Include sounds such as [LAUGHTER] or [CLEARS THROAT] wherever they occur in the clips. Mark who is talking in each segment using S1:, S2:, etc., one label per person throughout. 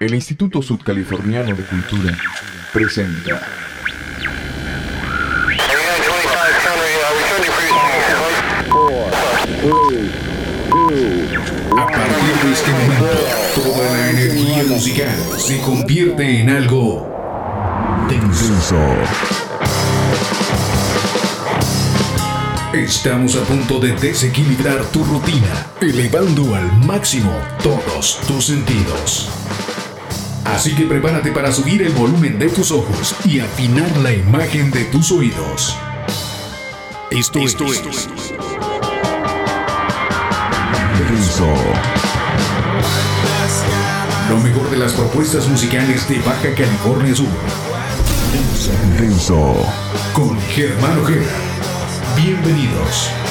S1: El Instituto Sudcaliforniano de Cultura presenta
S2: A partir de este momento, toda la energía musical se convierte en algo denso. Estamos a punto de desequilibrar tu rutina, elevando al máximo todos tus sentidos. Así que prepárate para subir el volumen de tus ojos y afinar la imagen de tus oídos. Esto, es,
S1: Denso.
S2: lo mejor de las propuestas musicales de Baja California Sur
S1: Denso.
S2: con Germán Ojeda. Bienvenidos.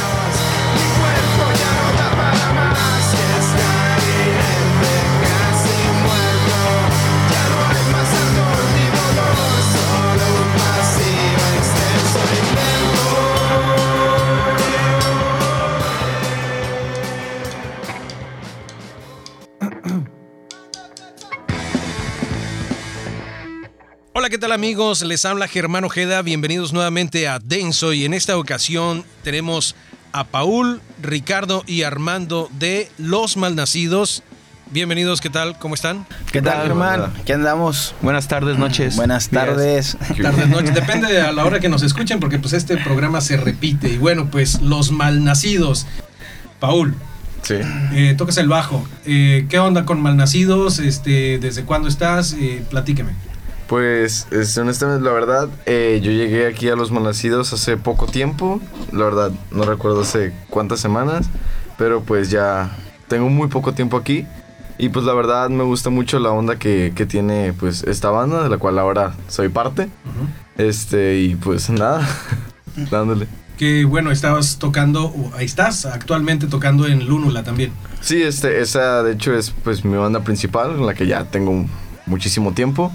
S3: Amigos? Les habla Germán Ojeda, bienvenidos nuevamente a Denso y en esta ocasión tenemos a Paul, Ricardo y Armando de Los Malnacidos. Bienvenidos, ¿qué tal? ¿Cómo están?
S4: ¿Qué tal, Germán? ¿Qué andamos?
S5: Buenas tardes, noches.
S4: Buenas
S5: días.
S4: tardes.
S3: Tardes, noches, depende a la hora que nos escuchen porque pues este programa se repite y bueno, pues Los Malnacidos. Paul,
S5: Sí.
S3: eh, tocas el bajo. Eh, ¿Qué onda con Malnacidos? Este, ¿Desde cuándo estás? Eh, platíqueme.
S5: Pues, es, honestamente, la verdad, eh, yo llegué aquí a Los Malnacidos hace poco tiempo. La verdad, no recuerdo hace cuántas semanas. Pero pues ya tengo muy poco tiempo aquí. Y pues la verdad me gusta mucho la onda que, que tiene pues esta banda, de la cual ahora soy parte. Este, y pues [LAUGHS] nada, dándole.
S3: Que bueno, estabas tocando, ahí estás actualmente tocando en Lúnula también.
S5: Sí, este, esa de hecho es pues mi banda principal, en la que ya tengo muchísimo tiempo.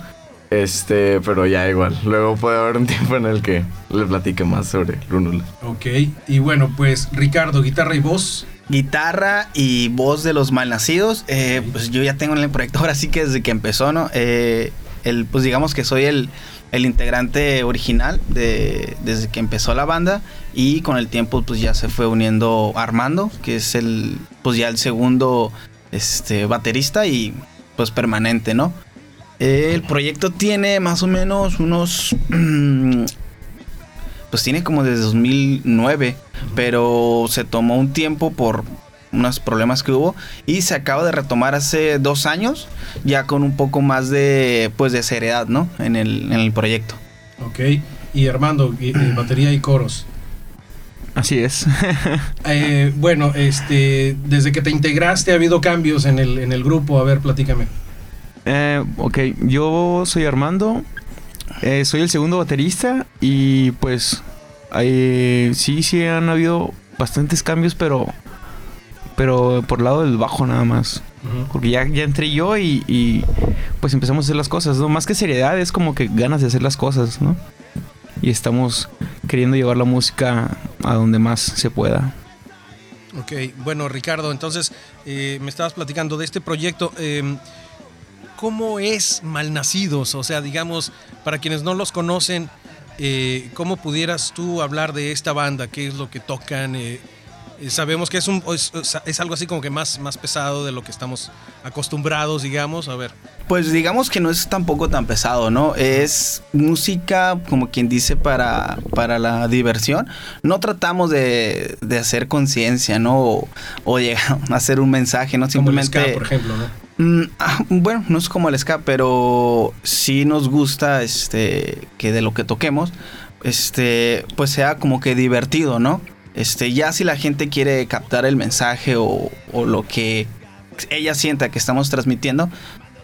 S5: Este, pero ya igual. Luego puede haber un [LAUGHS] tiempo en el que le platique más sobre Lunula.
S3: Ok, y bueno, pues Ricardo, guitarra y voz.
S4: Guitarra y voz de los malnacidos. Eh, pues yo ya tengo en el proyecto ahora sí que desde que empezó, ¿no? Eh, el, pues digamos que soy el, el integrante original de, desde que empezó la banda. Y con el tiempo pues ya se fue uniendo Armando, que es el pues ya el segundo este, baterista y pues permanente, ¿no? El proyecto tiene más o menos unos... pues tiene como desde 2009, pero se tomó un tiempo por unos problemas que hubo y se acaba de retomar hace dos años, ya con un poco más de, pues, de seriedad, ¿no? En el, en el proyecto.
S3: Ok, y Armando, [CLEARS THROAT] batería y coros.
S5: Así es. [LAUGHS]
S3: Eh, bueno, este, desde que te integraste ha habido cambios en el, en el grupo. A ver, platícame.
S6: Eh, ok, yo soy Armando, eh, soy el segundo baterista y pues eh, sí, sí han habido bastantes cambios, pero pero por el lado del bajo nada más. Porque ya, ya entré yo y, y, pues empezamos a hacer las cosas, ¿no? Más que seriedad, es como que ganas de hacer las cosas, ¿no? Y estamos queriendo llevar la música a donde más se pueda.
S3: Ok, bueno, Ricardo, entonces eh, me estabas platicando de este proyecto. eh, ¿Cómo es Malnacidos? O sea, digamos, para quienes no los conocen, eh, ¿cómo pudieras tú hablar de esta banda? ¿Qué es lo que tocan? Eh, sabemos que es, un, es, es algo así como que más, más pesado de lo que estamos acostumbrados, digamos. A ver.
S4: Pues digamos que no es tampoco tan pesado, ¿no? Es música, como quien dice, para, para la diversión. No tratamos de, de hacer conciencia, ¿no? O, o llegar a hacer un mensaje, ¿no?
S3: Como el
S4: Simplemente...
S3: ska, por ejemplo, ¿no?
S4: Mm, ah, bueno, no es como el ska, pero sí nos gusta este que de lo que toquemos, este, pues sea como que divertido, ¿no? Este, ya si la gente quiere captar el mensaje o, o lo que ella sienta que estamos transmitiendo,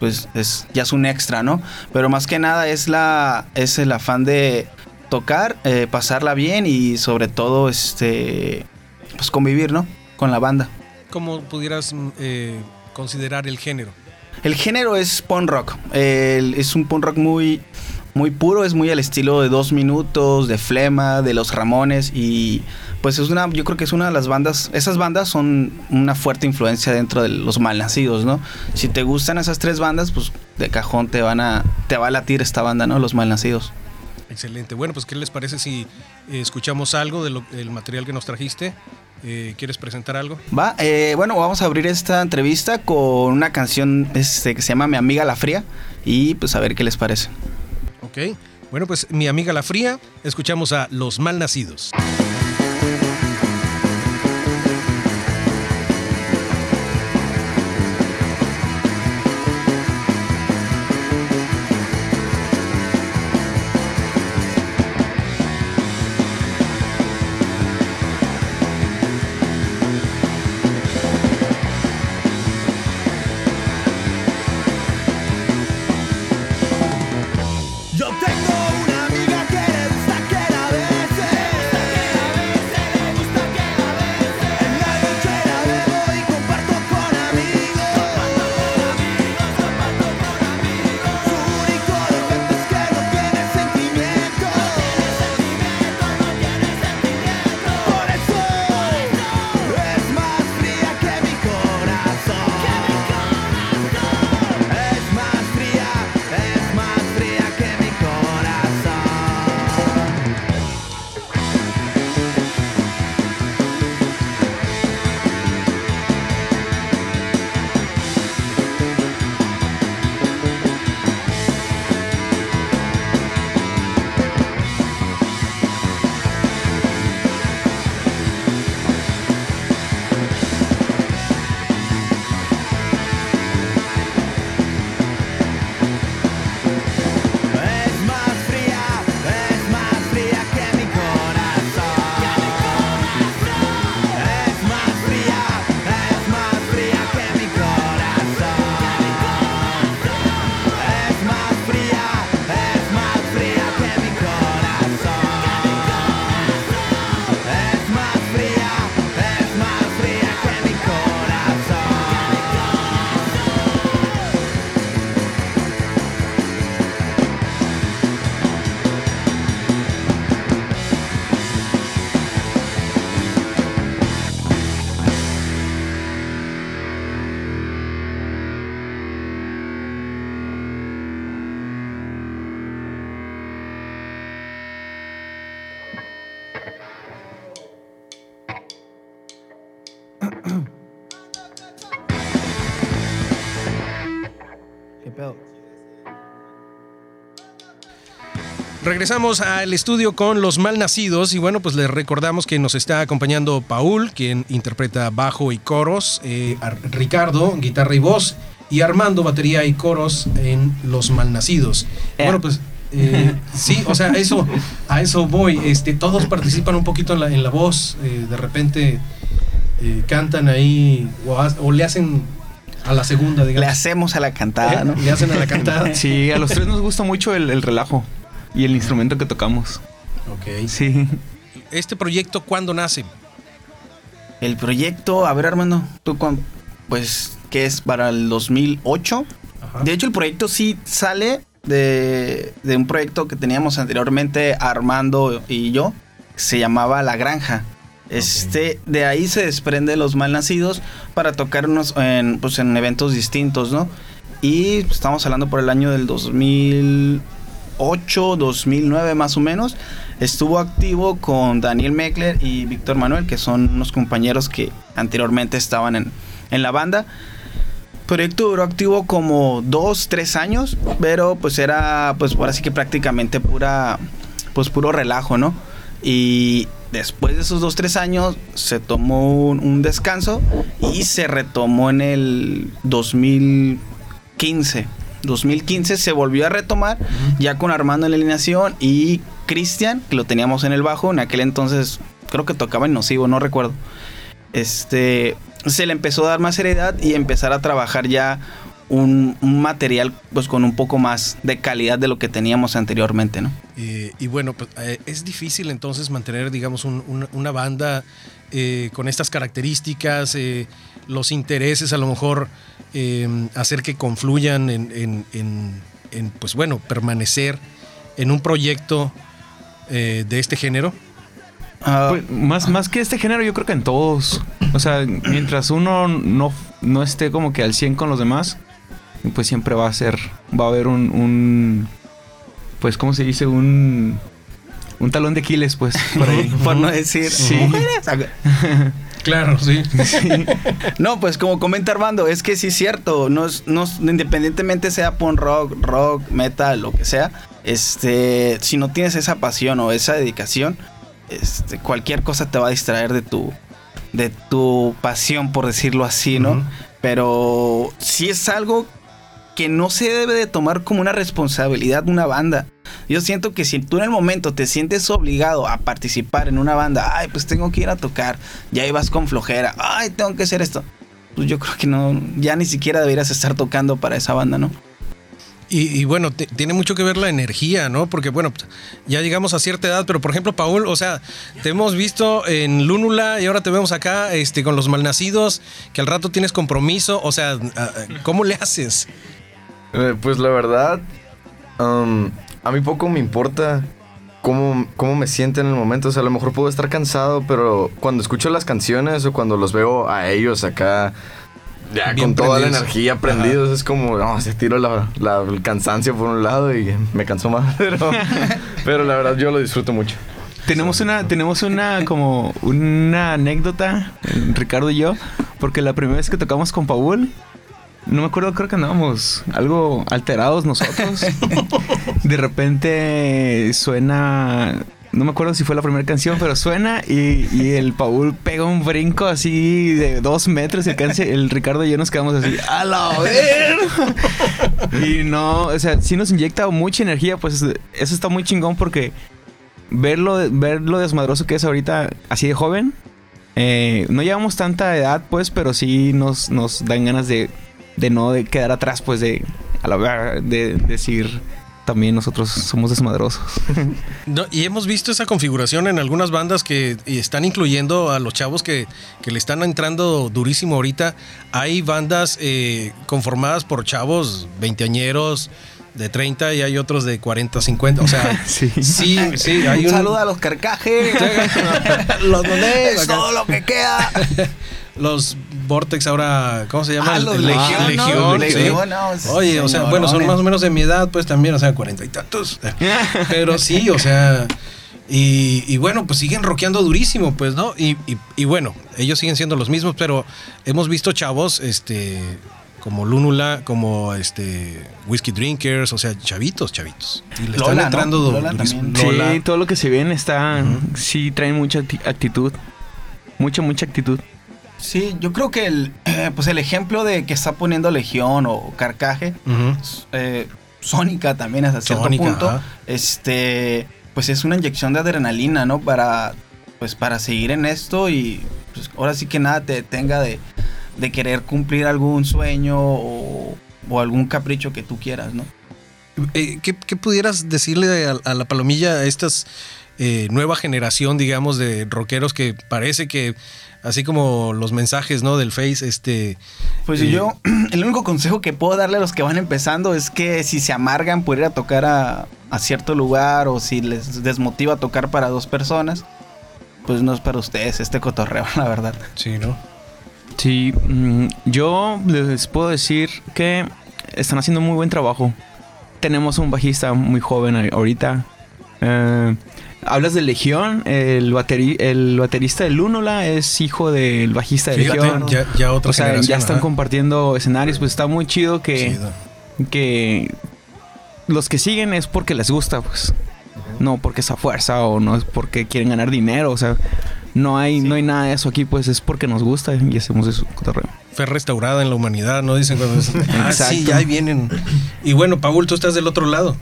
S4: pues es, ya es un extra, ¿no? Pero más que nada es la es el afán de tocar, eh, pasarla bien y sobre todo este pues convivir, ¿no? Con la banda.
S3: ¿Cómo pudieras mm, eh, considerar el género?
S4: El género es punk rock. Es un punk rock muy, muy puro, es muy al estilo de Dos Minutos, de Flema, de Los Ramones y pues es una, yo creo que es una de las bandas, esas bandas son una fuerte influencia dentro de los malnacidos, ¿no? Si te gustan esas tres bandas, pues de cajón te van a, te va a latir esta banda, ¿no? Los malnacidos.
S3: Excelente. Bueno, pues ¿qué les parece si eh, escuchamos algo de lo- del material que nos trajiste? Eh, ¿Quieres presentar algo?
S4: Va, eh, bueno, vamos a abrir esta entrevista con una canción este, que se llama Mi amiga la fría y pues a ver qué les parece.
S3: Bueno, pues mi amiga La Fría, escuchamos a Los Malnacidos.
S7: Yo
S3: Regresamos al estudio con los malnacidos y bueno, pues les recordamos que nos está acompañando Paul, quien interpreta bajo y coros, eh, Ar- Ricardo, guitarra y voz, y Armando, batería y coros en los malnacidos.
S4: Eh.
S3: Bueno, pues eh, [LAUGHS] sí, o sea, eso, a eso voy. Este, todos participan un poquito en la, en la voz, eh, de repente eh, cantan ahí o, le hacen a la segunda,
S4: Le
S3: digamos.
S4: hacemos a la cantada, ¿no?
S3: Le hacen a la cantada. [LAUGHS]
S6: Sí, a los tres nos gusta mucho el, el relajo y el instrumento que tocamos.
S3: Ok.
S6: Sí.
S3: ¿Este proyecto cuándo nace?
S4: El proyecto, a ver Armando, tú cuán- pues que es para el 2008.
S3: Ajá.
S4: De hecho el proyecto sí sale de, de un proyecto que teníamos anteriormente Armando y yo, se llamaba La Granja. Este, de ahí se desprende los malnacidos para tocarnos en, pues, en eventos distintos, ¿no? Y pues, estamos hablando por el año del 2008, 2009 más o menos. Estuvo activo con Daniel Meckler y Víctor Manuel, que son unos compañeros que anteriormente estaban en, en la banda. Proyecto duró activo como dos, tres años, pero pues era, pues por así que prácticamente pura, pues puro relajo, ¿no? Y después de esos dos, tres años se tomó un descanso y se retomó en el 2015. 2015 se volvió a retomar ya con Armando en la alineación y Cristian, que lo teníamos en el bajo, en aquel entonces creo que tocaba en Nocivo, no recuerdo. Este, se le empezó a dar más seriedad y empezar a trabajar ya un, un material pues con un poco más de calidad de lo que teníamos anteriormente, ¿no?
S3: Eh, y bueno, pues, eh, es difícil entonces mantener, digamos, un- una, una banda eh, con estas características, eh, los intereses, a lo mejor eh, hacer que confluyan en, en- en- en, pues bueno, permanecer en un proyecto eh, de este género?
S4: Ah,
S6: Pues, más, más que este género, yo creo que en todos. O sea, mientras uno no, no esté como que al 100 con los demás, pues siempre va a ser, va a haber un, un pues, ¿cómo se dice? Un, un talón de Aquiles, pues, por ahí. [LAUGHS]
S4: por no decir
S6: Sí.
S4: mujeres. [LAUGHS]
S3: Claro, sí.
S4: No, pues como comenta Armando, es que sí es cierto, no es- no independientemente sea punk rock, rock, metal, lo que sea, este, si no tienes esa pasión o esa dedicación, este, cualquier cosa te va a distraer de tu, de tu pasión, por decirlo así, ¿no? Pero sí es algo que no se debe de tomar como una responsabilidad de una banda. Yo siento que si tú en el momento te sientes obligado a participar en una banda, ay, pues tengo que ir a tocar, ya vas con flojera, ay, tengo que hacer esto. Pues yo creo que no, ya ni siquiera deberías estar tocando para esa banda, ¿no?
S3: Y, bueno, tiene mucho que ver la energía, ¿no? Porque bueno, pues, ya llegamos a cierta edad, pero por ejemplo, Paul, o sea, te hemos visto en Lúnula y ahora te vemos acá este, con los malnacidos, que al rato tienes compromiso, o sea, ¿cómo le haces?
S5: Eh, pues la verdad, um, a mí poco me importa cómo, cómo me siento en el momento. O sea, a lo mejor puedo estar cansado, pero cuando escucho las canciones o cuando los veo a ellos acá, ya
S3: Bien
S5: con toda la energía prendidos, es como, no, se tiro la, la- el cansancio por un lado y me canso más. [LAUGHS] Pero, pero la verdad, yo lo disfruto mucho.
S6: Tenemos una, tenemos una como una anécdota, Ricardo y yo, porque la primera vez que tocamos con Paul, no me acuerdo, creo que andábamos algo alterados nosotros. [LAUGHS] De repente suena, no me acuerdo si fue la primera canción, pero suena y, y el Paul pega un brinco así de dos metros y el, canse- el Ricardo y yo nos quedamos así, ¡a la ver! Y no, o sea, sí nos inyecta mucha energía, pues eso está muy chingón porque verlo, ver lo desmadroso que es ahorita así de joven. eh, no llevamos tanta edad, pues, pero sí nos, nos dan ganas de, de no de quedar atrás, pues, de, a la de decir también nosotros somos desmadrosos. [LAUGHS]
S3: No, y hemos visto esa configuración en algunas bandas que están incluyendo a los chavos que, que le están entrando durísimo ahorita. Hay bandas eh, conformadas por chavos veinteañeros de 30 y hay otros de 40, 50. O sea, [LAUGHS]
S6: Sí.
S3: sí, sí, hay un...
S4: Saluda a los carcajes. [LAUGHS]
S3: los donés,
S4: es
S3: acá.
S4: todo lo que queda.
S3: Los Vortex ahora, ¿cómo se llama?
S4: Ah, los
S3: Legión,
S4: Legión,
S3: Legión,
S4: ¿no?
S3: sí.
S4: Legión, no, sí,
S3: Oye, o sea, bueno, son más o menos de mi edad, pues también, o sea, cuarenta y tantos. [LAUGHS] Pero sí, o sea, y, y bueno, pues siguen rockeando durísimo, pues, ¿no? Y, y- y bueno, ellos siguen siendo los mismos, pero hemos visto chavos, este, como Lúnula, como este, Whiskey Drinkers, o sea, chavitos, chavitos. Y le
S4: Lola,
S3: están
S4: ¿no?
S3: entrando du-
S4: Lola
S3: durísimo.
S4: también.
S3: Lola.
S6: Sí, todo lo que se viene está, sí traen mucha acti- actitud. Mucha, mucha actitud.
S4: Sí, yo creo que el, eh, [CLEARS THROAT] pues el ejemplo de que está poniendo Legión o Carcaje, eh, Sónica también hasta cierto
S3: Sónica,
S4: punto,
S3: ajá.
S4: este, pues es una inyección de adrenalina, ¿no? Para, pues para seguir en esto y pues ahora sí que nada te detenga de, de querer cumplir algún sueño o, o algún capricho que tú quieras, ¿no?
S3: Eh, ¿qué, qué pudieras decirle a, a la palomilla a estas eh, nueva generación, digamos, de rockeros que parece que, así como los mensajes, ¿no? Del Face, este...
S4: Pues
S3: eh,
S4: yo, [CLEARS THROAT] el único consejo que puedo darle a los que van empezando es que si se amargan por ir a tocar a, a cierto lugar o si les desmotiva tocar para dos personas, pues no es para ustedes este cotorreo, [LAUGHS] la verdad.
S3: Sí, ¿no?
S6: Sí, mm, yo les puedo decir que están haciendo muy buen trabajo. Tenemos un bajista muy joven ahorita. Eh, hablas de Legión, el, bateri- el baterista de Lúnula es hijo del bajista de
S3: Fíjate,
S6: Legión.
S3: ya, ya otra
S6: o sea, ya están compartiendo escenarios, pues está muy chido que,
S3: Chido.
S6: que los que siguen es porque les gusta, pues. No porque es a fuerza o no es porque quieren ganar dinero, o sea, no hay, no hay nada de eso aquí, pues es porque nos gusta y hacemos eso.
S3: Fe restaurada en la humanidad, ¿no? Dicen cuando... [LAUGHS] ah, sí, ya ahí vienen. Y bueno, Paul, tú estás del otro lado.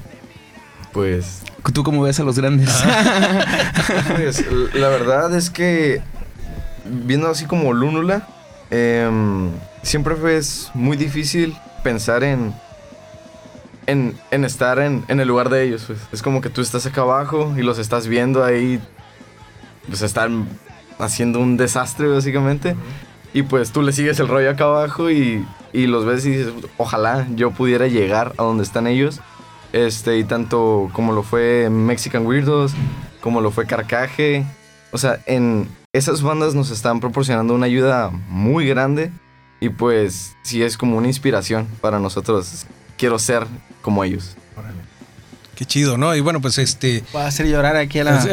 S5: Pues
S6: ¿Tú cómo ves a los grandes? [LAUGHS]
S5: Pues, la verdad es que viendo así como Lúnula, em, siempre fue es muy difícil pensar en, en, en estar en, en el lugar de ellos. pues. Es como que tú estás acá abajo y los estás viendo ahí, pues están haciendo un desastre básicamente. Y pues tú le sigues el rollo acá abajo y, y los ves y dices, ojalá yo pudiera llegar a donde están ellos. Este, y tanto como lo fue Mexican Weirdos, como lo fue Carcaje. O sea, en esas bandas nos están proporcionando una ayuda muy grande. Y pues sí es como una inspiración para nosotros. Quiero ser como ellos.
S3: Qué chido, ¿no? Y bueno, pues este.
S4: Va a hacer llorar aquí a la...
S3: pues,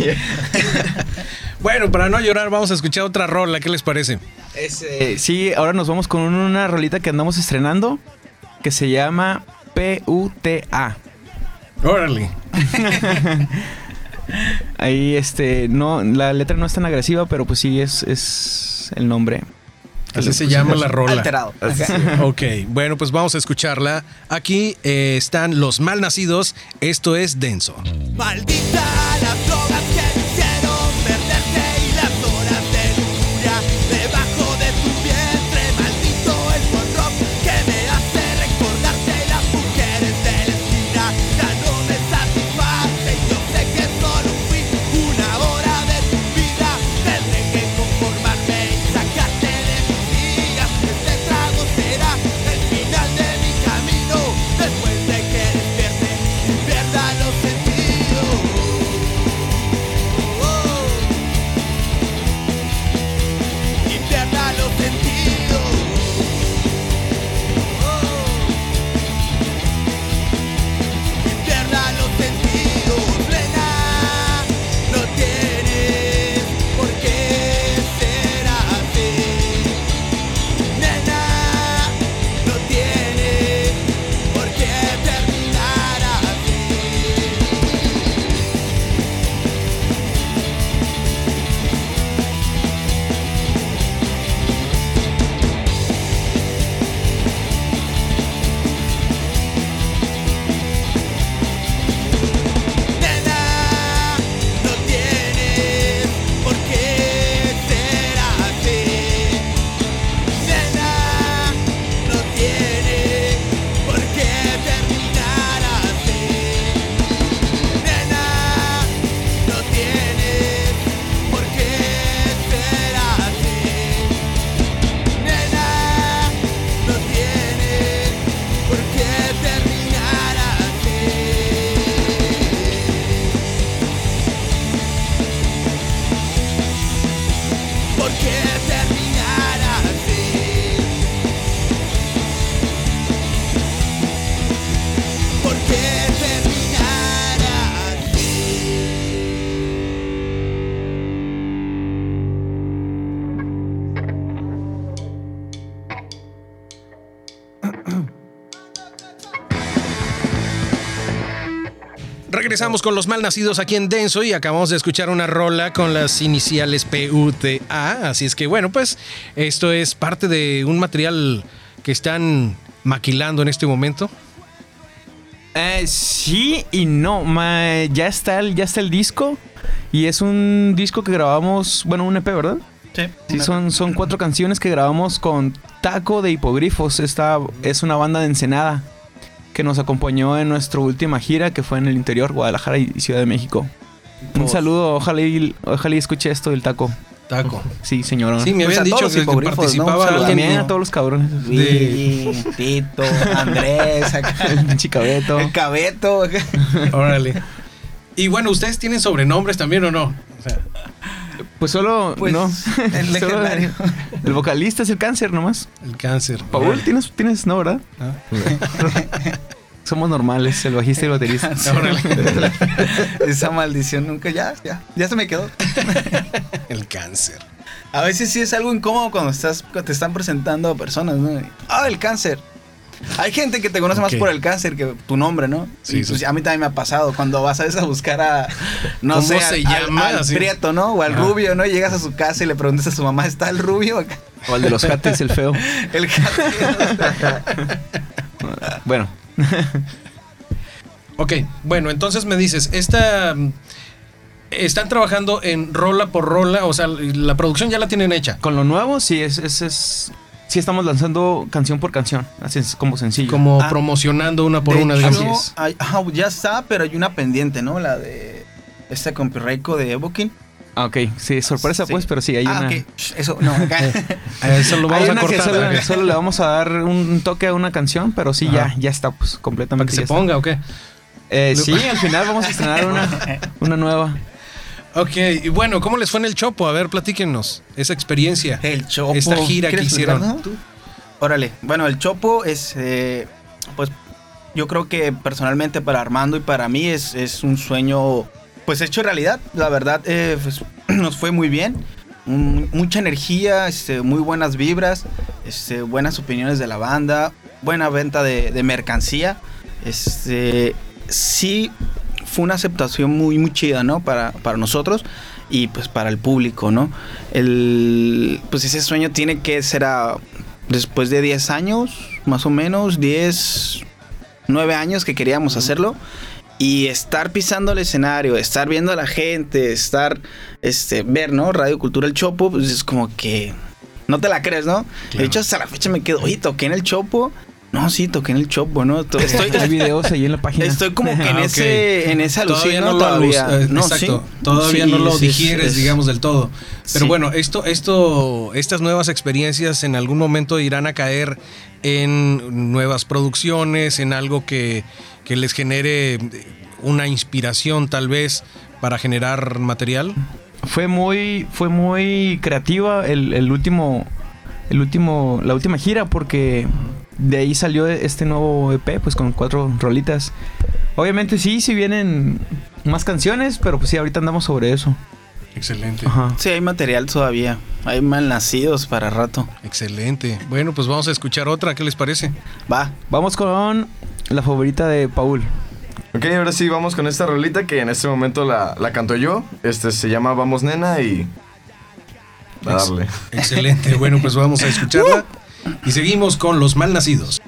S3: eh, [LAUGHS] [LAUGHS] bueno, para no llorar, vamos a escuchar otra rola. ¿Qué les parece?
S6: Eh, sí, ahora nos vamos con una rolita que andamos estrenando que se llama PUTA.
S3: Órale. [LAUGHS]
S6: Ahí, este, no, la letra no es tan agresiva, pero pues sí es, es el nombre.
S3: Así se llama la rola.
S4: Alterado.
S3: Ok, bueno, pues vamos a escucharla. Aquí eh, están los malnacidos. Esto es Denso.
S7: Maldita las
S3: Regresamos con los malnacidos aquí en Denso y acabamos de escuchar una rola con las iniciales PUTA. Así es que bueno, pues esto es parte de un material que están maquilando en este momento.
S6: Eh, sí y no. ma- ya, está el, ya está el disco. Y es un disco que grabamos, bueno, un EP, ¿verdad?
S4: Sí.
S6: Sí, son, son cuatro canciones que grabamos con Taco de Hipogrifos. Esta es una banda de Ensenada que nos acompañó en nuestra última gira que fue en el interior, Guadalajara y Ciudad de México. Un saludo, ojalá y, ojalá y escuche esto del Taco.
S3: Taco.
S6: Sí, señor.
S3: Sí, me
S4: Pues
S3: habían
S4: a
S3: dicho
S4: todos
S3: que,
S4: los
S3: que
S4: hipogrifos, ¿no?
S3: participaba
S4: Un saludo.
S3: alguien.
S6: También a todos los cabrones.
S4: Willy, Tito, Andrés, acá.
S6: El Chicabeto.
S4: el Cabeto.
S3: Órale. Y bueno, ¿ustedes tienen sobrenombres también o no? O sea,
S6: Pues solo,
S4: Pues,
S6: no. [LAUGHS]
S4: el [LAUGHS]
S6: Solo el vocalista es el cáncer nomás.
S3: el cáncer.
S6: Paul, ¿tienes, tienes, no, ¿verdad? [LAUGHS] Somos normales, el bajista y el baterista.
S4: Esa maldición nunca, ya, ya, ya se me quedó.
S3: El cáncer.
S4: A veces sí es algo incómodo cuando estás, cuando te están presentando a personas, ¿no? Ah, el cáncer. Hay gente que te conoce más por el cáncer que tu nombre, ¿no?
S3: Sí,
S4: Y,
S3: sí.
S4: pues, a mí también me ha pasado. Cuando vas a veces a buscar a, no
S3: ¿Cómo
S4: sé,
S3: se
S4: al,
S3: llama?
S4: al- al prieto, ¿no? O al
S3: Ajá.
S4: rubio, ¿no? Y llegas a su casa y le preguntas a su mamá, ¿está el rubio? acá?
S6: O el de los jates, el feo. [LAUGHS]
S4: El gato.
S6: Bueno, [LAUGHS]
S3: Ok, bueno, entonces me dices, esta... Están trabajando en rola por rola, o sea, la producción ya la tienen hecha.
S6: con lo nuevo sí es, es, es- sí estamos lanzando canción por canción, así es como sencillo.
S3: Como
S4: Ah.
S3: promocionando una por
S4: De
S3: una,
S4: hecho,
S3: digamos.
S4: hay- ajá, ya está, pero hay una pendiente, ¿no? La de esta con Pirreco de Evokin.
S6: Ah, ok. Sí, sorpresa
S4: Sí.
S6: pues, pero sí, hay
S4: ah,
S6: una...
S4: Eso, no. [LAUGHS]
S3: A [LAUGHS] Eso lo vamos a cortar.
S6: solo, le vamos a dar un toque a una canción, pero sí, ya,
S3: Ajá.
S6: ya está, pues,
S3: Para
S6: completamente.
S3: que se
S6: ya está.
S3: ponga, ¿o qué?
S6: Eh, sí, al final vamos a estrenar [LAUGHS] una, una nueva.
S3: Ok, y bueno, ¿cómo les fue en el Chopo? A ver, platíquenos esa experiencia.
S4: El Chopo.
S3: Esta gira que
S4: ¿Quieres
S3: hicieron.
S4: no? Órale. Bueno, el Chopo es, eh, pues, yo creo que personalmente para Armando y para mí es, es un sueño, pues, hecho realidad. La verdad, eh, pues, [CLEARS THROAT] nos fue muy bien. Un- mucha energía, este, muy buenas vibras, este, buenas opiniones de la banda, buena venta de, de mercancía. Este, sí, fue una aceptación muy, muy chida, ¿no? Para, para nosotros y pues para el público, ¿no? El, pues ese sueño tiene que ser a, después de 10 años, más o menos, 10, 9 años que queríamos hacerlo. Y estar pisando el escenario, estar viendo a la gente, estar, este, ver, ¿no? Radio Cultura El Chopo, pues es como que no te la crees, ¿no? De hecho, hasta la fecha me quedo, oye, toqué en el Chopo. No, sí, toqué en el Chopo, ¿no? To- Estoy,
S6: Hay videos ahí en la página.
S4: Estoy como que en
S3: Ah,
S4: ese, en ese
S3: Todavía
S4: alucino
S3: no lo
S4: todavía.
S3: eh,
S4: No,
S3: exacto.
S4: sí.
S3: Todavía
S4: Sí,
S3: no lo
S4: sí,
S3: digieres,
S4: es-
S3: digamos, del todo. Pero
S4: Sí.
S3: bueno, esto, esto, estas nuevas experiencias en algún momento irán a caer en nuevas producciones, en algo que, que les genere una inspiración tal vez para generar material.
S6: Fue muy, fue muy creativa el, el último, el último, la última gira porque de ahí salió este nuevo EP, pues con cuatro rolitas. Obviamente sí, sí vienen más canciones, pero pues sí, ahorita andamos sobre eso.
S3: Excelente.
S6: Ajá.
S4: Sí, hay material todavía. Hay malnacidos para rato.
S3: Excelente. Bueno, pues vamos a escuchar otra, ¿qué les parece?
S4: Va.
S6: Vamos con la favorita de Paul.
S5: Ok, ahora sí, vamos con esta rolita que en este momento la, la canto yo. Este se llama Vamos Nena y... A darle.
S3: Excelente. Bueno, pues vamos a escucharla [LAUGHS] y seguimos con los malnacidos.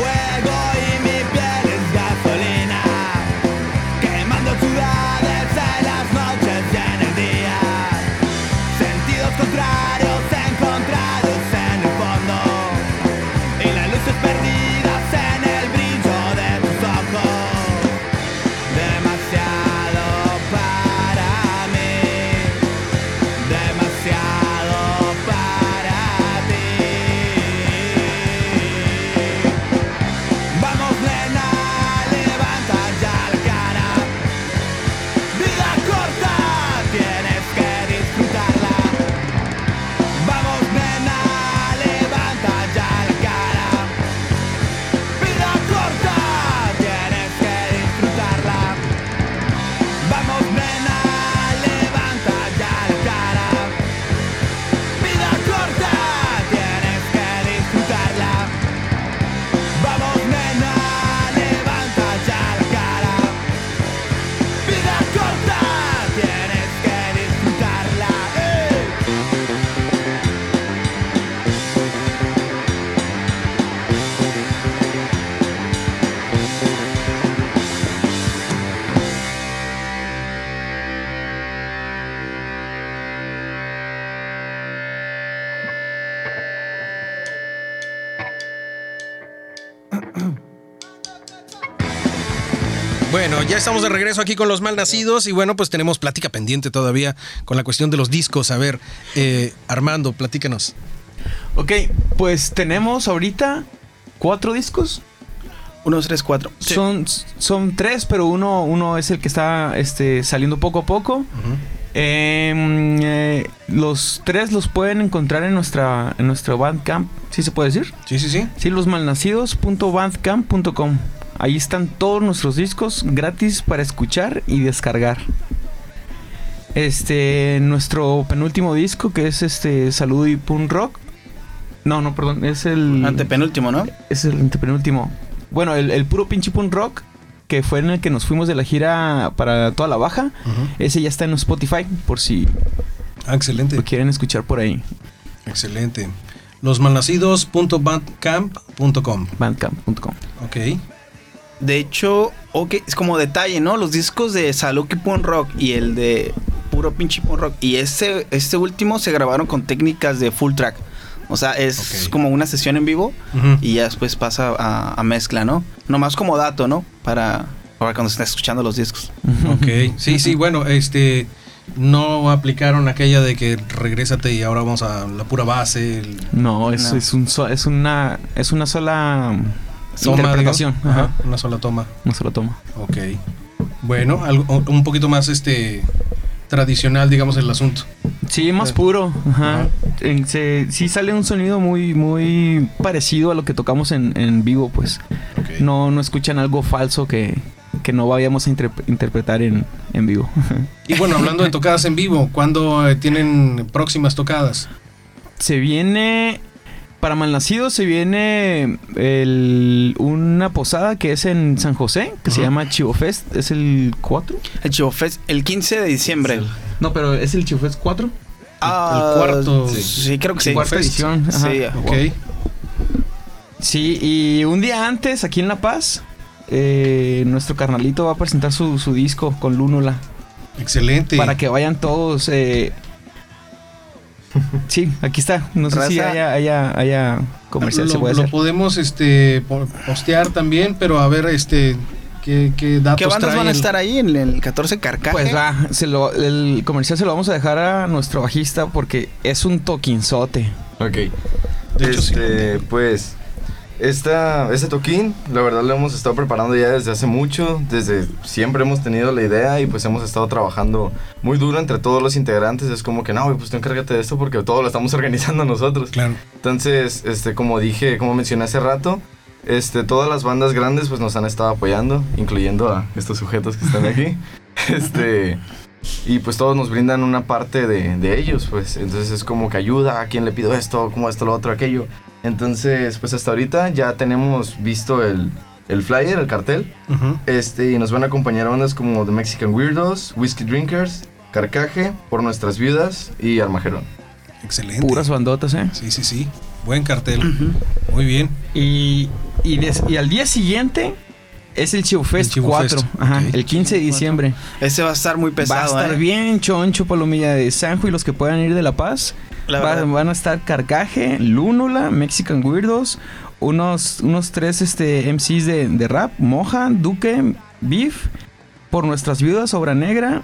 S7: where
S3: Bueno, ya estamos de regreso aquí con los malnacidos y bueno, pues tenemos plática pendiente todavía con la cuestión de los discos. A ver, eh, Armando, platícanos.
S6: Ok, pues tenemos ahorita cuatro discos.
S4: Unos tres, cuatro. Sí.
S6: Son, son tres, pero uno, uno es el que está este, saliendo poco a poco. Em, eh, los tres los pueden encontrar en nuestra, en nuestro Bandcamp, ¿sí se puede decir?
S3: Sí, sí, sí.
S6: Sí, losmalnacidos.bandcamp.com. Ahí están todos nuestros discos gratis para escuchar y descargar. Este, nuestro penúltimo disco que es este Salud y Punk Rock. No, no, perdón, es el
S4: Antepenúltimo, ¿no?
S6: es el antepenúltimo. Bueno, el, el puro pinche punk rock, que fue en el que nos fuimos de la gira para toda la baja, ese ya está en Spotify, por si
S3: Ah, excelente.
S6: lo quieren escuchar por ahí.
S3: Excelente. Losmalnacidos.bandcamp.com.
S6: Bandcamp.com.
S3: Ok.
S4: De hecho, ok, es como detalle, ¿no? Los discos de Saluki Punk Rock y el de puro pinche punk rock. Y este, este último se grabaron con técnicas de full track. O sea, es como una sesión en vivo y ya después pasa a, a mezcla, ¿no? Nomás como dato, ¿no? Para, para cuando se está escuchando los discos.
S3: Ok. Sí, sí, bueno, este. No aplicaron aquella de que regrésate y ahora vamos a la pura base. el-
S6: No, es,
S4: No.
S6: es un so- es una es una sola
S3: toma,
S6: interpretación. Ajá.
S3: Ajá, una sola toma.
S6: Una sola toma.
S3: Ok. Bueno, algo, un poquito más este tradicional, digamos, el asunto.
S6: Sí, más puro. Ajá. Se- sí sale un sonido muy muy parecido a lo que tocamos en, en vivo, pues. No, no escuchan algo falso que, que no vayamos a interp- interpretar en, en vivo. [LAUGHS]
S3: Y bueno, hablando de tocadas en vivo, ¿cuándo eh, tienen próximas tocadas?
S6: se viene. Para Malnacido se viene el- una posada que es en San José, que se llama Chivo Fest. Es el 4.
S4: El Chivo Fest, el 15 de diciembre.
S6: No, pero es el Chivo Fest 4.
S4: Ah,
S3: el cuarto-
S4: Sí, creo que sí.
S6: Cuarta
S3: Fest.
S6: edición. ajá.
S4: Sí,
S3: Ok.
S6: Sí, y un día antes, aquí en La Paz, eh, nuestro carnalito va a presentar su, su disco con Lúnula.
S3: Excelente.
S6: Para que vayan todos. eh, Sí, aquí está. No sé si
S4: Raza.
S6: haya, haya, haya comercial
S3: lo,
S6: se puede
S3: lo
S6: hacer.
S3: podemos este po- postear también, pero a ver este qué, qué datos
S4: ¿Qué bandas
S3: trae
S4: van a estar ahí en el 14 Carcaje?
S6: Pues va, se lo- el comercial se lo vamos a dejar a nuestro bajista porque es un toquinzote.
S5: Ok.
S3: De hecho, sí.
S5: este, pues, esta, este toquín, la verdad lo hemos estado preparando ya desde hace mucho, desde siempre hemos tenido la idea y pues hemos estado trabajando muy duro entre todos los integrantes. Es como que, no, pues tú encárgate de esto porque todo lo estamos [LAUGHS] organizando nosotros.
S3: Claro.
S5: Entonces, este, como dije, como mencioné hace rato, este, todas las bandas grandes pues nos han estado apoyando, incluyendo a estos sujetos que están aquí. [LAUGHS] este, y pues todos nos brindan una parte de, de ellos, pues. Entonces es como que ayuda, a quién le pido esto, como esto, lo otro, aquello. Entonces, pues hasta ahorita ya tenemos visto el, el flyer, el cartel. Este, y nos van a acompañar bandas como The Mexican Weirdos, Whiskey Drinkers, Carcaje, Por Nuestras Viudas y Armagerón.
S3: Excelente.
S6: Puras bandotas, ¿eh?
S3: Sí, sí, sí. Buen cartel. Muy bien.
S6: Y, y, des- y al día siguiente es el Chivo Fest
S3: Chivo
S6: 4.
S3: Fest,
S6: Ajá, el 15 de diciembre.
S4: Ese va a estar muy pesado,
S6: va a estar
S4: ¿eh?
S6: bien choncho, Palomilla de Sanjo y los que puedan ir de La Paz.
S4: La
S6: Va-
S4: verdad.
S6: van a estar Carcaje, Lúnula, Mexican Weirdos, unos, unos tres este, MCs de, de rap, Mohan, Duque, Beef, Por Nuestras Viudas, Obra Negra,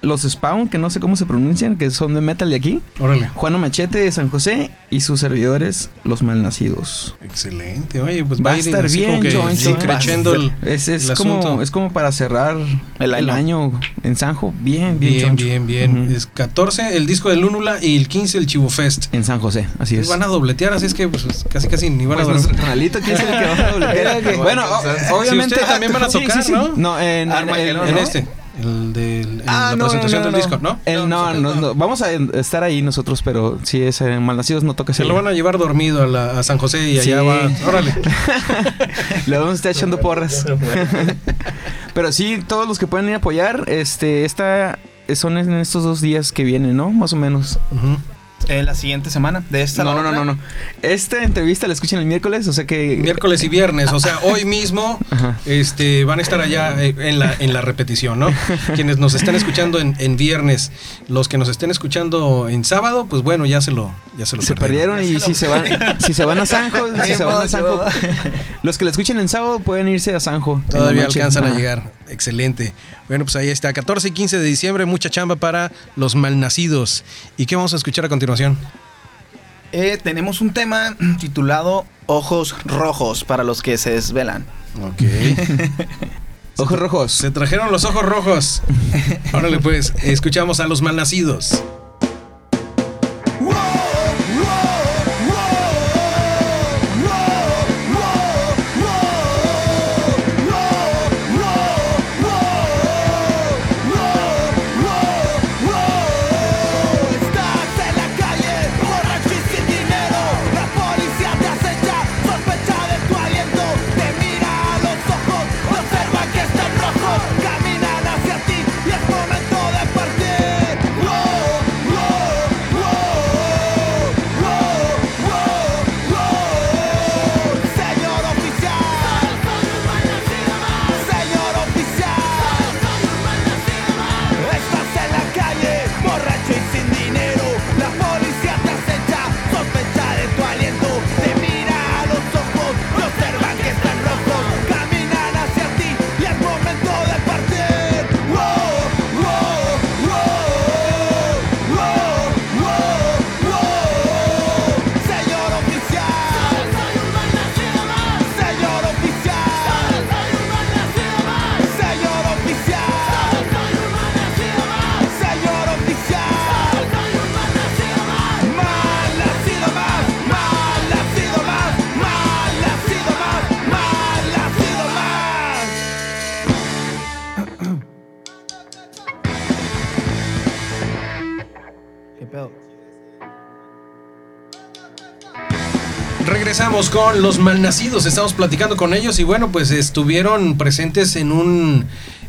S6: los Spawn, que no sé cómo se pronuncian, que son de metal de aquí,
S3: Órale.
S6: Juano Machete de San José y sus servidores, los malnacidos.
S3: Excelente. Oye, pues
S6: Va a estar bien
S3: sí,
S6: ¿eh?
S3: creciendo el,
S6: Es, es
S3: el
S6: como, es como para cerrar el
S4: El
S6: año, en Sanjo, bien, bien,
S3: Bien,
S6: choncho.
S3: bien, bien. Es 14 el disco de Lúnula y el 15 el Chivo Fest.
S6: En San José, así es.
S3: Van a dobletear, así es que pues, casi casi ni van
S6: Pues
S3: a
S6: canalito, ¿quién es el que va a [LAUGHS] dobletear? bueno, o- obviamente.
S3: también van a tocar,
S6: sí, sí.
S3: ¿no?
S6: No, en,
S4: Armagedón,
S3: En
S6: ¿no?
S3: este, el de en
S6: Ah,
S3: la
S6: no,
S3: presentación
S6: no, no,
S3: del disco, ¿no?
S6: El- no, no, no, Vamos a estar ahí nosotros, pero si es en Malnacidos no toca
S3: Se lo van a llevar dormido a, la- a San José y
S6: Sí.
S3: allá va. Órale. [LAUGHS]
S6: Le vamos a estar echando porras. [LAUGHS] Pero sí, todos los que pueden ir a apoyar, este, esta son en estos dos días que vienen, ¿no? Más o menos.
S3: Ujú.
S4: Eh, la siguiente semana de esta.
S6: No, no, no, no, no. Esta entrevista la escuchan el miércoles, o sea que.
S3: Miércoles y viernes, o sea, [LAUGHS] hoy mismo
S6: Ajá.
S3: este, van a estar allá eh, en la, en la repetición, ¿no? [LAUGHS] Quienes nos están escuchando en, en viernes, los que nos estén escuchando en sábado, pues bueno, ya se lo, ya se lo
S6: Se perdieron y si se van, si se van a Sanjo, [LAUGHS] si se van a Sanjo, [LAUGHS] los que la escuchen en sábado pueden irse a Sanjo.
S3: Todavía alcanzan a llegar. Excelente. Bueno, pues ahí está. 14 y 15 de diciembre, mucha chamba para los malnacidos. ¿Y qué vamos a escuchar a continuación?
S4: Eh, tenemos un tema [CLEARS THROAT] titulado Ojos Rojos para los que se desvelan.
S3: Ok. [LAUGHS]
S6: Ojos rojos.
S3: Se trajeron los ojos rojos. Órale, pues, escuchamos a los malnacidos.
S7: Estás
S3: Con los malnacidos, estamos platicando con ellos y bueno, pues estuvieron presentes en un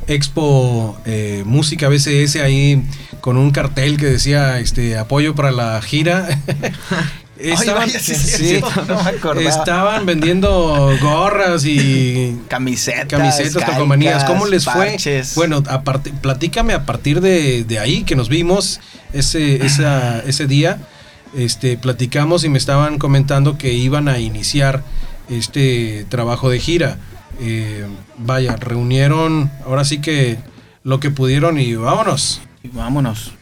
S3: expo eh, música BCS ahí con un cartel que decía este apoyo para la gira. [LAUGHS] Estaban,
S4: vaya, sí,
S3: sí,
S4: sí, sí, [LAUGHS] no me acordaba.
S3: estaban vendiendo gorras y
S4: Camisetas.
S3: camisetas, tocomanías. ¿Cómo les fue? Bueno, a platícame a partir de, de ahí que nos vimos ese, esa- ese día. Este, platicamos y me estaban comentando que iban a iniciar este trabajo de gira. Eh, vaya, reunieron ahora sí que lo que pudieron y vámonos.
S4: Y vámonos.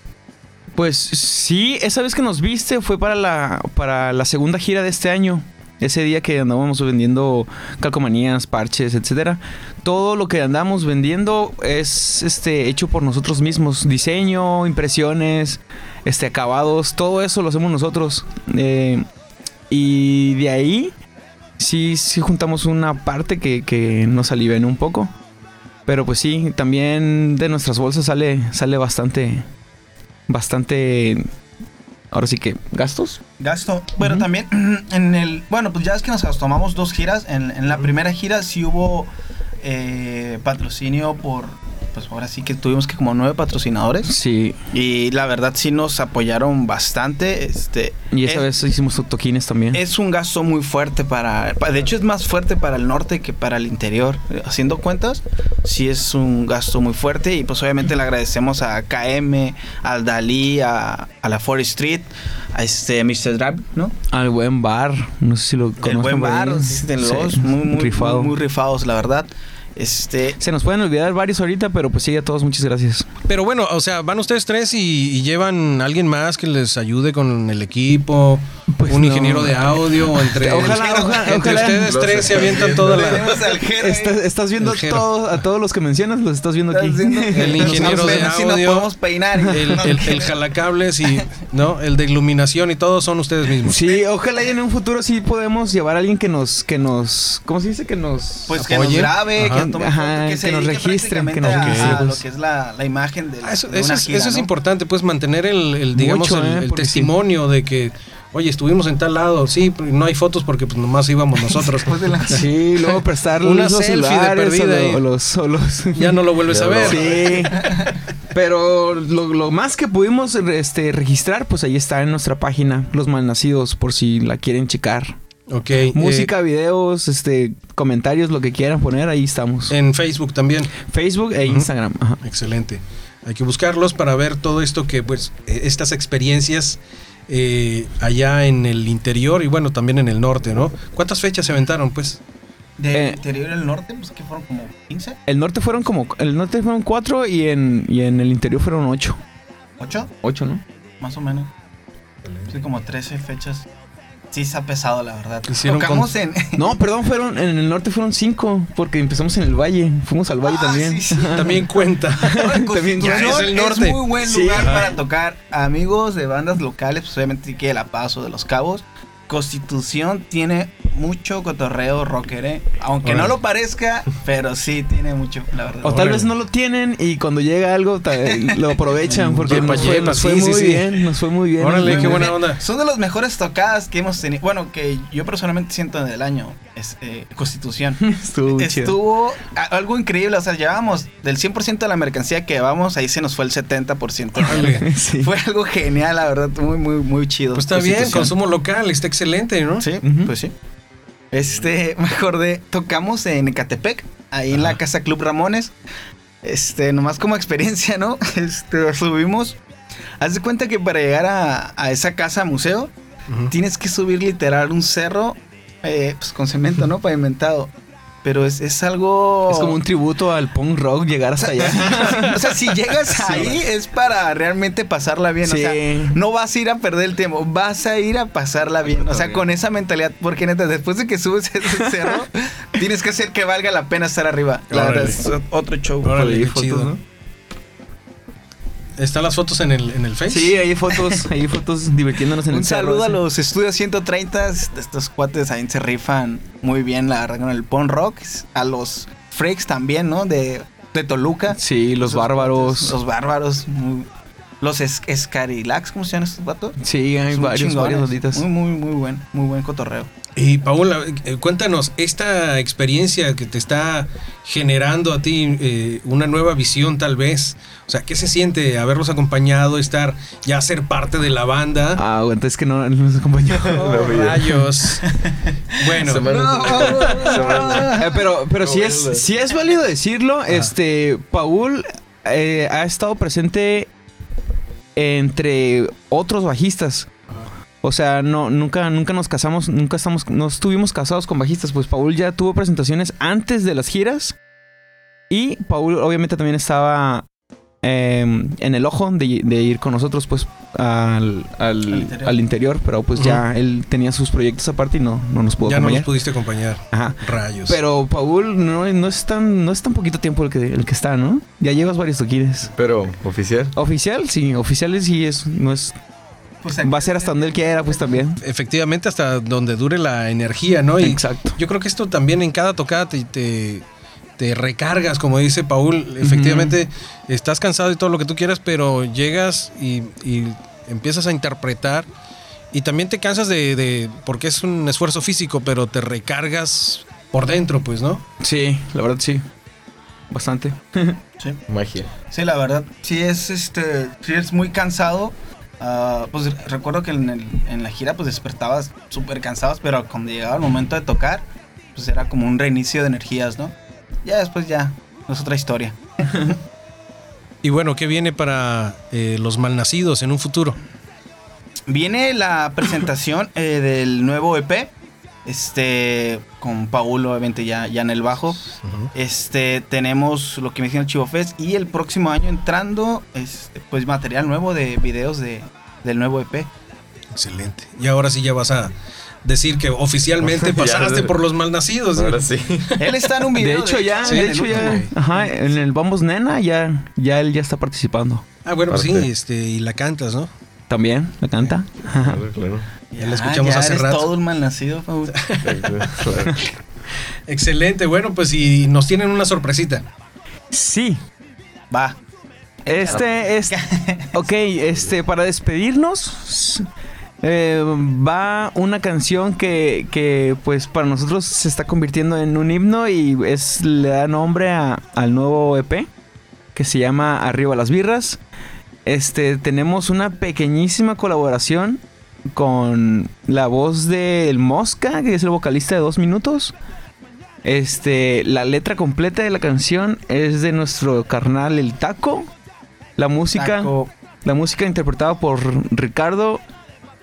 S6: Pues sí, esa vez que nos viste fue para la, para la segunda gira de este año. Ese día que andábamos vendiendo calcomanías, parches, etcétera. Todo lo que andamos vendiendo es este hecho por nosotros mismos. Diseño, impresiones, este acabados, todo eso lo hacemos nosotros. Eh, y de ahí sí, sí juntamos una parte que, que nos alivian un poco. Pero pues sí, también de nuestras bolsas sale, sale bastante, bastante, ahora sí que, gastos.
S4: Gasto. Bueno, también [CLEARS THROAT] en el. Bueno, pues ya es que nos tomamos dos giras. En, en la primera gira sí hubo eh, patrocinio por. Pues ahora sí que tuvimos que como nueve patrocinadores.
S6: Sí,
S4: Y la verdad sí nos apoyaron bastante. Este.
S6: y esa
S4: es,
S6: vez hicimos toquines también.
S4: Es un gasto muy fuerte para. pa- De hecho, es más fuerte para el norte que para el interior. Haciendo cuentas, sí es un gasto muy fuerte. Y pues obviamente le agradecemos a KM, al Dalí, a, a la Forest Street, a este Mr. Drive, ¿no?
S6: Al buen bar, no sé si lo
S4: El
S6: conocen
S4: buen
S6: por ahí.
S4: bar, existen
S6: Sí,
S4: los muy, muy, muy, muy rifados, la verdad. Este.
S6: Se nos pueden olvidar varios ahorita, pero pues sí, a todos muchas gracias.
S3: Pero bueno, o sea, van ustedes tres y, y llevan a alguien más que les ayude con el equipo,
S6: Pues
S3: un
S6: no.
S3: ingeniero de audio, o entre, [LAUGHS]
S6: Ojalá, ojalá,
S3: entre
S6: ojalá.
S3: ustedes
S5: Los
S3: tres se
S5: estás
S3: avientan
S5: viendo.
S3: toda la...
S6: Estás, estás viendo todos- a todos los que mencionas, los estás viendo aquí. [LAUGHS]
S3: El ingeniero de
S4: vemos si nos
S3: audio.
S4: podemos peinar.
S3: El, el, el jalacables y [LAUGHS] no el de iluminación y todos son ustedes mismos.
S6: Sí, ojalá y en un futuro sí podemos llevar a alguien que nos, que nos, ¿cómo se dice? Que nos
S4: Pues que nos grabe,
S3: Ajá.
S4: que nos tome
S6: Ajá,
S4: que, se
S6: que nos registren, que nos
S4: a- lo que es la, la imagen de,
S3: Ah, eso,
S4: de
S3: eso
S4: una
S3: es,
S4: gira,
S3: eso es
S4: ¿no?
S3: importante, pues mantener el, el, digamos
S6: Mucho,
S3: el,
S6: ¿eh?
S3: el testimonio de que oye estuvimos en tal lado, sí, no hay fotos porque pues nomás íbamos nosotros. [LAUGHS]
S6: Sí, [LAUGHS] luego prestar
S3: Una
S6: los
S3: selfie de perdida
S6: o, los, o los- [LAUGHS]
S3: ya no lo vuelves a ver.
S6: Sí. Pero lo, lo más que pudimos este, registrar, pues ahí está en nuestra página, Los Malnacidos, por si la quieren checar.
S3: Ok. eh,
S6: Música, videos, este, comentarios, lo que quieran poner, ahí estamos.
S3: en Facebook también.
S6: Facebook e. Instagram. Ajá.
S3: Excelente. Hay que buscarlos para ver todo esto que, pues, eh, estas experiencias eh, allá en el interior y bueno, también en el norte, ¿no? ¿Cuántas fechas se aventaron, pues?
S4: Del
S6: Eh.
S4: interior al norte, pues que fueron como 15,
S6: El norte fueron como, el norte fueron cuatro y en, y en el interior fueron ocho.
S4: 8,
S6: Ocho, ¿no?
S4: más o menos. Sí, como 13 fechas. Sí, se ha pesado, la verdad.
S3: Hicieron
S4: Tocamos en.
S6: No, perdón, fueron, en el norte fueron cinco, porque empezamos en el valle, fuimos al valle
S4: Ah,
S6: también.
S4: sí, sí.
S3: También cuenta. [LAUGHS]
S6: También
S3: ya es el norte.
S4: muy buen lugar para tocar. Amigos de bandas locales, pues obviamente sí que de La Paz o de Los Cabos. Constitución tiene mucho cotorreo rocker, ¿eh? Aunque no lo parezca, pero sí tiene mucho, la verdad.
S6: O tal
S3: Órale.
S6: vez no lo tienen y cuando llega algo ta- [LAUGHS] lo aprovechan porque nos fue, nos fue
S3: sí, sí,
S6: muy
S3: sí.
S6: bien, nos fue muy bien.
S3: Órale, qué buena
S6: bien.
S3: onda.
S4: Son de las mejores tocadas que hemos tenido. Bueno, que yo personalmente siento del año. Es, eh, Constitución. [LAUGHS]
S6: Estuvo
S4: algo increíble. O sea, llevábamos del 100% de la mercancía que llevamos, ahí se nos fue el 70%.
S3: Órale. [LAUGHS] [LAUGHS]
S6: Sí.
S4: Fue algo genial, la verdad. Muy, muy, muy chido.
S3: Pues está bien, consumo local, está excelente, ¿no?
S4: Sí, pues sí. Este, me acordé, tocamos en Ecatepec, ahí en la casa Club Ramones. Este, nomás como experiencia, ¿no? Este, subimos. Haz de cuenta que para llegar a, a esa casa museo, tienes que subir literal un cerro, eh, pues con cemento, ¿no? Pavimentado. Pero es, es algo.
S6: Es como un tributo al punk rock llegar hasta allá. [LAUGHS]
S4: o sea, si llegas ahí es para realmente pasarla bien. O
S6: Sí.
S4: sea, no vas a ir a perder el tiempo, vas a ir a pasarla bien. O sea, con esa mentalidad, porque neta, después de que subes [LAUGHS] ese cerro, tienes que hacer que valga la pena estar arriba.
S3: Órale.
S4: es otro show.
S3: Órale,
S6: fotos,
S3: chido.
S6: ¿no?
S3: ¿Están las fotos en el, en el Face?
S6: Sí, hay fotos, [LAUGHS] hay fotos divirtiéndonos en
S4: Un
S6: el cerro
S4: saludo a los estudios 130. Estos cuates ahí se rifan muy bien, la verdad, con el punk rock. A los freaks también, ¿no? De, de Toluca.
S6: Sí, los
S4: Esos
S6: bárbaros.
S4: cuates, Los bárbaros. muy- los es Escarilax, ¿cómo se llaman estos vatos?
S6: Sí, hay
S4: Son
S6: varios, banditas.
S4: Muy, muy, muy buen, muy buen cotorreo.
S3: Y Paola, eh, cuéntanos, esta experiencia que te está generando a ti eh, una nueva visión tal vez, o sea, ¿qué se siente haberlos acompañado, estar ya ser parte de la banda?
S6: Ah, aguanta, es que no no nos acompañó. [LAUGHS]
S3: Oh, rayos. [LAUGHS] bueno,
S6: Eh, pero pero sí,
S5: No,
S6: es,
S5: no.
S6: sí es válido decirlo. Este, Paul eh, ha estado presente entre otros bajistas. O sea, no, nunca, nunca nos casamos, nunca estamos, no estuvimos casados con bajistas. Pues Paul ya tuvo presentaciones antes de las giras. Y Paul obviamente también estaba eh, en el ojo de, de ir con nosotros, pues, al, al,
S4: interior.
S6: al interior. Pero pues ya él tenía sus proyectos aparte y no, no nos pudo
S3: ya no
S6: acompañar.
S3: los pudiste acompañar.
S6: Ajá.
S3: Rayos.
S6: Pero Paul no, no es tan no es tan poquito tiempo el que, el que está, ¿no? Ya llevas varios toquines.
S5: Pero, oficial.
S6: Oficial, sí, oficiales sí es, no es,
S4: Pues
S6: va a ser hasta donde él quiera, pues también.
S3: Efectivamente, hasta donde dure la energía, ¿no? Y
S6: Exacto.
S3: yo creo que esto también en cada tocada te, te, te recargas, como dice Paul. Efectivamente, estás cansado y todo lo que tú quieras, pero llegas y, y empiezas a interpretar. Y también te cansas de, de- porque es un esfuerzo físico, pero te recargas por dentro, pues, ¿no?
S6: Sí, la verdad sí. Bastante. [LAUGHS]
S4: Sí.
S5: Magia.
S4: Sí, la verdad, sí es este, sí es muy cansado. Ah, pues recuerdo que en, el- en la gira pues despertabas súper cansados, pero cuando llegaba el momento de tocar, pues era como un reinicio de energías, ¿no? Ya después ya, es otra historia. [LAUGHS]
S3: Y bueno, ¿qué viene para eh, los malnacidos en un futuro?
S4: Viene la presentación eh, del nuevo EP, este, con Paul obviamente ya, ya en el bajo. Este, tenemos lo que me dijeron Chivo Fest y el próximo año entrando, este, pues material nuevo de videos de, del nuevo EP.
S3: Excelente. Y ahora sí ya vas a decir que oficialmente [LAUGHS] pasaste
S5: ya.
S3: por los malnacidos.
S5: Ahora sí. [LAUGHS]
S4: Él está en un
S6: De
S4: video.
S6: hecho ya,
S3: sí,
S6: de hecho ya, ajá, en el Vamos Nena ya, ya él ya está participando.
S3: Ah, bueno, pues sí, este, y la cantas, ¿no?
S6: También, la canta.
S5: Claro, claro.
S3: Ya la escuchamos
S4: ya
S3: hace
S4: eres
S3: rato.
S4: todo un mal nacido, Paul.
S5: Claro. [LAUGHS]
S3: Excelente, bueno, pues y nos tienen una sorpresita.
S6: Sí,
S4: Va.
S6: Este es. Ok, este, para despedirnos. Eh, va una canción que, que, pues, para nosotros se está convirtiendo en un himno y es, le da nombre a- al nuevo EP que se llama Arriba las Birras. Este, tenemos una pequeñísima colaboración con la voz del Mosca, que es el vocalista de dos minutos. Este, la letra completa de la canción es de nuestro carnal El Taco. La música,
S4: Taco.
S6: la música interpretada por Ricardo,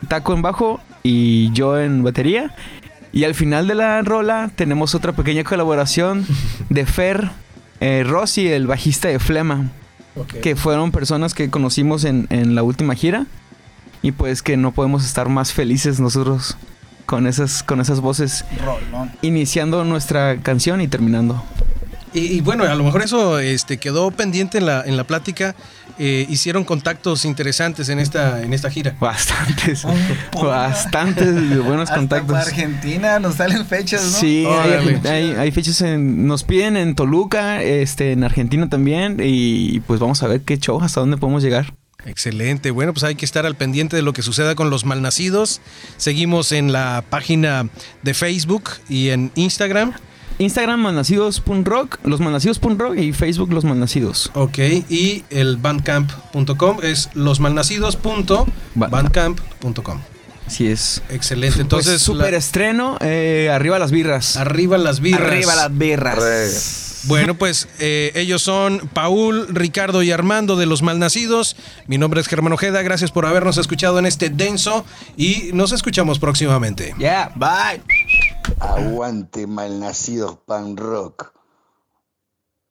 S6: Taco en bajo y yo en batería. Y al final de la rola tenemos otra pequeña colaboración de Fer eh, Rossi, el bajista de Flema, que fueron personas que conocimos en, en la última gira. Y pues que no podemos estar más felices nosotros con esas, con esas voces
S4: Rolón.
S6: iniciando nuestra canción y terminando.
S3: Y, y bueno, a lo mejor eso este, quedó pendiente en la, en la plática. Eh, hicieron contactos interesantes en esta, en esta gira.
S6: Bastantes, [LAUGHS] bastantes buenos
S4: Hasta
S6: contactos.
S4: para Argentina nos salen fechas, ¿no?
S6: Sí, hay- hay fechas en, nos piden en Toluca, este, en Argentina también y pues vamos a ver qué show, hasta dónde podemos llegar.
S3: Excelente. Bueno, pues hay que estar al pendiente de lo que suceda con los malnacidos. Seguimos en la página de Facebook y en Instagram.
S6: Instagram malnacidos.rock, los malnacidos.rock y Facebook los malnacidos.
S3: Ok, y el bandcamp.com es losmalnacidos.bandcamp.com.
S6: Así es.
S3: Excelente.
S6: Entonces,
S3: Entonces,
S6: super
S3: la-
S6: estreno, eh, arriba las birras.
S3: arriba las birras.
S4: Arriba las birras.
S3: Bueno, pues eh, ellos son Paul, Ricardo y Armando de Los Malnacidos. Mi nombre es Germán Ojeda. Gracias por habernos escuchado en este denso y nos escuchamos próximamente.
S4: Yeah, bye.
S8: Aguante malnacidos pan rock.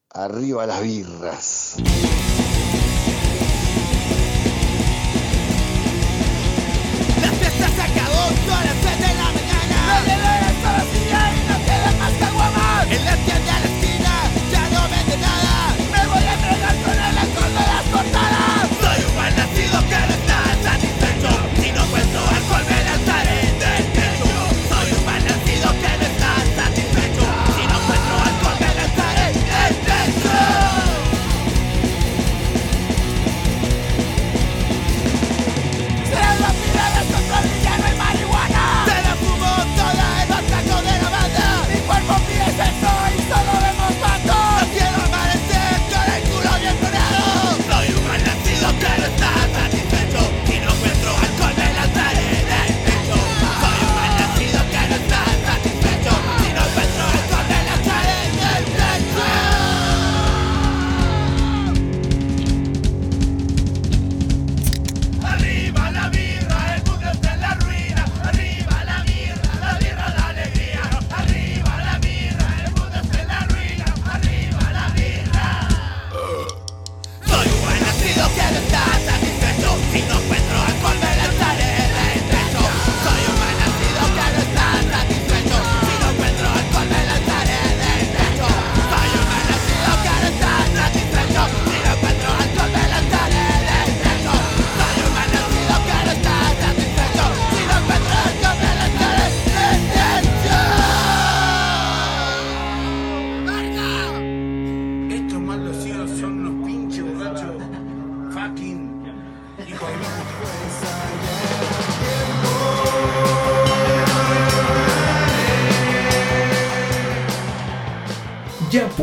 S8: Arriba las birras.
S7: La fiesta se acabó, son las 7 de la mañana. La nevera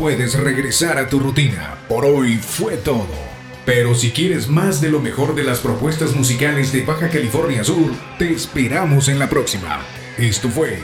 S2: puedes regresar a tu rutina. Por hoy fue todo. Pero si quieres más de lo mejor de las propuestas musicales de Baja California Sur, te esperamos en la próxima. Esto fue